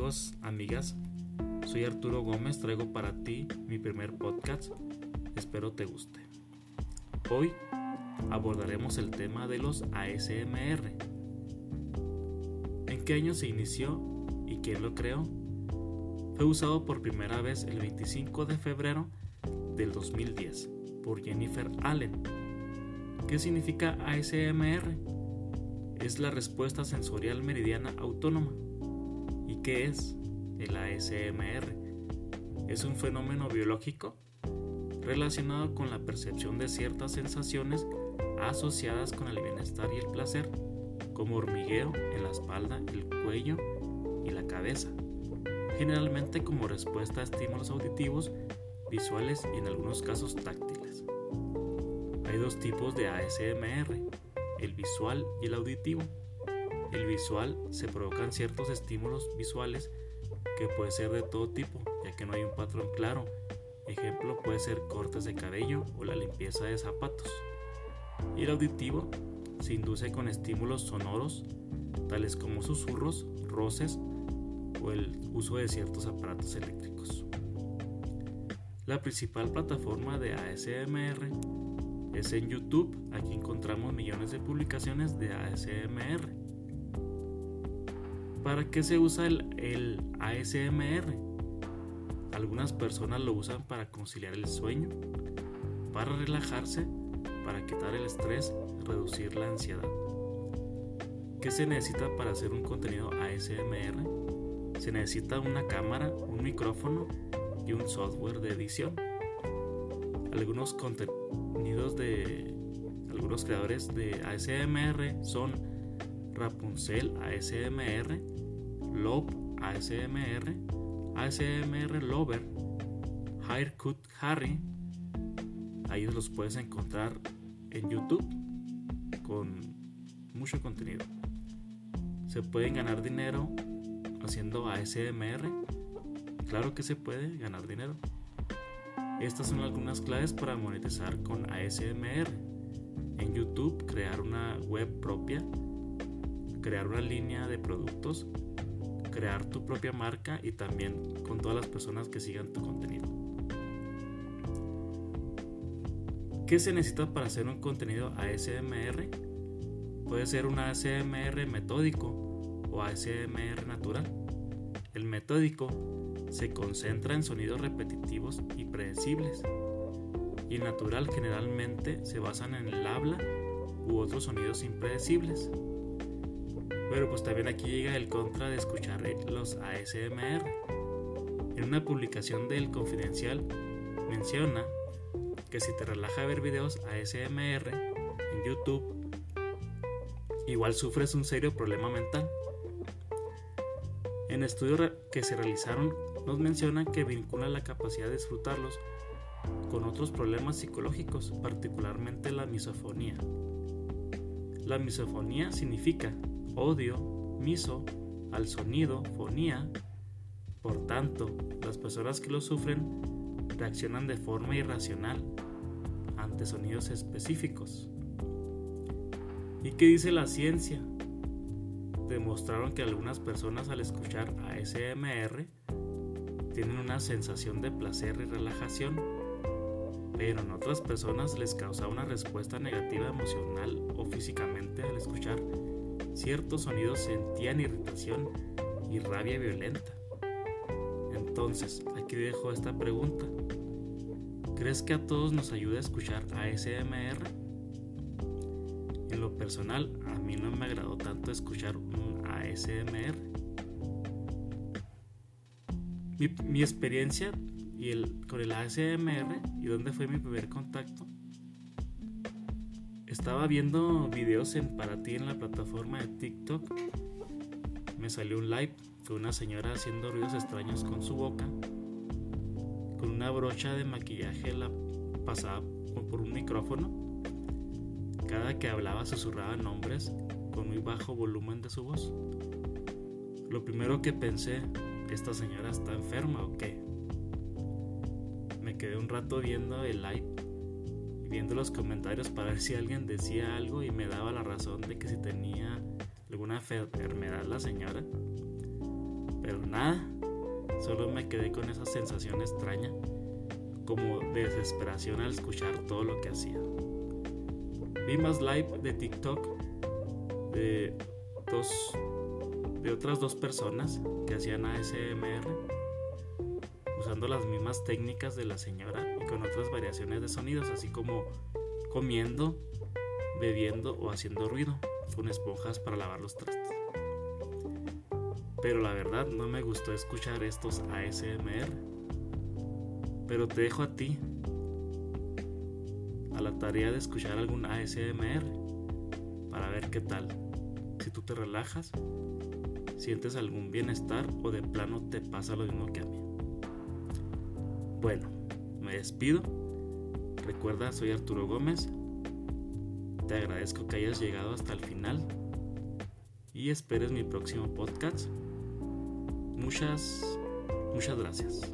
amigos, amigas, soy Arturo Gómez, traigo para ti mi primer podcast, espero te guste. Hoy abordaremos el tema de los ASMR. ¿En qué año se inició y quién lo creó? Fue usado por primera vez el 25 de febrero del 2010 por Jennifer Allen. ¿Qué significa ASMR? Es la respuesta sensorial meridiana autónoma. ¿Y qué es el ASMR? Es un fenómeno biológico relacionado con la percepción de ciertas sensaciones asociadas con el bienestar y el placer, como hormigueo en la espalda, el cuello y la cabeza, generalmente como respuesta a estímulos auditivos, visuales y en algunos casos táctiles. Hay dos tipos de ASMR, el visual y el auditivo. El visual se provocan ciertos estímulos visuales que puede ser de todo tipo, ya que no hay un patrón claro. Ejemplo puede ser cortes de cabello o la limpieza de zapatos. Y el auditivo se induce con estímulos sonoros, tales como susurros, roces o el uso de ciertos aparatos eléctricos. La principal plataforma de ASMR es en YouTube. Aquí encontramos millones de publicaciones de ASMR. ¿Para qué se usa el, ASMR? Algunas personas lo usan para conciliar el sueño, para relajarse, para quitar el estrés, reducir la ansiedad. ¿Qué se necesita para hacer un contenido ASMR? Se necesita una cámara, un micrófono y un software de edición. Algunos contenidos de algunos creadores de ASMR son Rapunzel ASMR, Love ASMR, ASMR Lover, Haircut Harry. Ahí los puedes encontrar en YouTube con mucho contenido. Se pueden ganar dinero haciendo ASMR. Claro que se puede ganar dinero. Estas son algunas claves para monetizar con ASMR. En YouTube, crear una web propia, crear una línea de productos, crear tu propia marca y también con todas las personas que sigan tu contenido. ¿Qué se necesita para hacer un contenido ASMR? Puede ser un ASMR metódico o ASMR natural. El metódico se concentra en sonidos repetitivos y predecibles. Y natural generalmente se basan en el habla u otros sonidos impredecibles. Pero pues también aquí llega el contra de escuchar los ASMR. En una publicación del Confidencial menciona que si te relaja ver videos ASMR en YouTube, igual sufres un serio problema mental. En estudios que se realizaron nos mencionan que vinculan la capacidad de disfrutarlos con otros problemas psicológicos, particularmente la misofonía. La misofonía significa odio, miso, al sonido, fonía. Por tanto, las personas que lo sufren reaccionan de forma irracional ante sonidos específicos. ¿Y qué dice la ciencia? Demostraron que algunas personas al escuchar ASMR tienen una sensación de placer y relajación, pero en otras personas les causa una respuesta negativa emocional o físicamente al escuchar ciertos sonidos sentían irritación y rabia violenta. Entonces, aquí dejo esta pregunta. ¿Crees que a todos nos ayuda a escuchar ASMR? En lo personal, a mí no me agradó tanto escuchar un ASMR. Mi, mi experiencia y el, con el ASMR y dónde fue mi primer contacto. Estaba viendo videos en para ti en la plataforma de TikTok. Me salió un live con una señora haciendo ruidos extraños con su boca. Con una brocha de maquillaje la pasaba por un micrófono. Cada que hablaba susurraba nombres con muy bajo volumen de su voz. Lo primero que pensé, ¿esta señora está enferma o qué? Me quedé un rato viendo el live viendo los comentarios para ver si alguien decía algo y me daba la razón de que si tenía alguna enfermedad la señora. Pero nada, solo me quedé con esa sensación extraña, como de desesperación al escuchar todo lo que hacía. Vi más live de TikTok de dos de otras dos personas que hacían ASMR usando las mismas técnicas de la señora con otras variaciones de sonidos, así como comiendo, bebiendo o haciendo ruido con esponjas para lavar los trastes. Pero la verdad no me gustó escuchar estos ASMR. Pero te dejo a ti a la tarea de escuchar algún ASMR para ver qué tal. Si tú te relajas, sientes algún bienestar o de plano te pasa lo mismo que a mí. Bueno, me despido. Recuerda, soy Arturo Gómez. Te agradezco que hayas llegado hasta el final y esperes mi próximo podcast. Muchas, muchas gracias.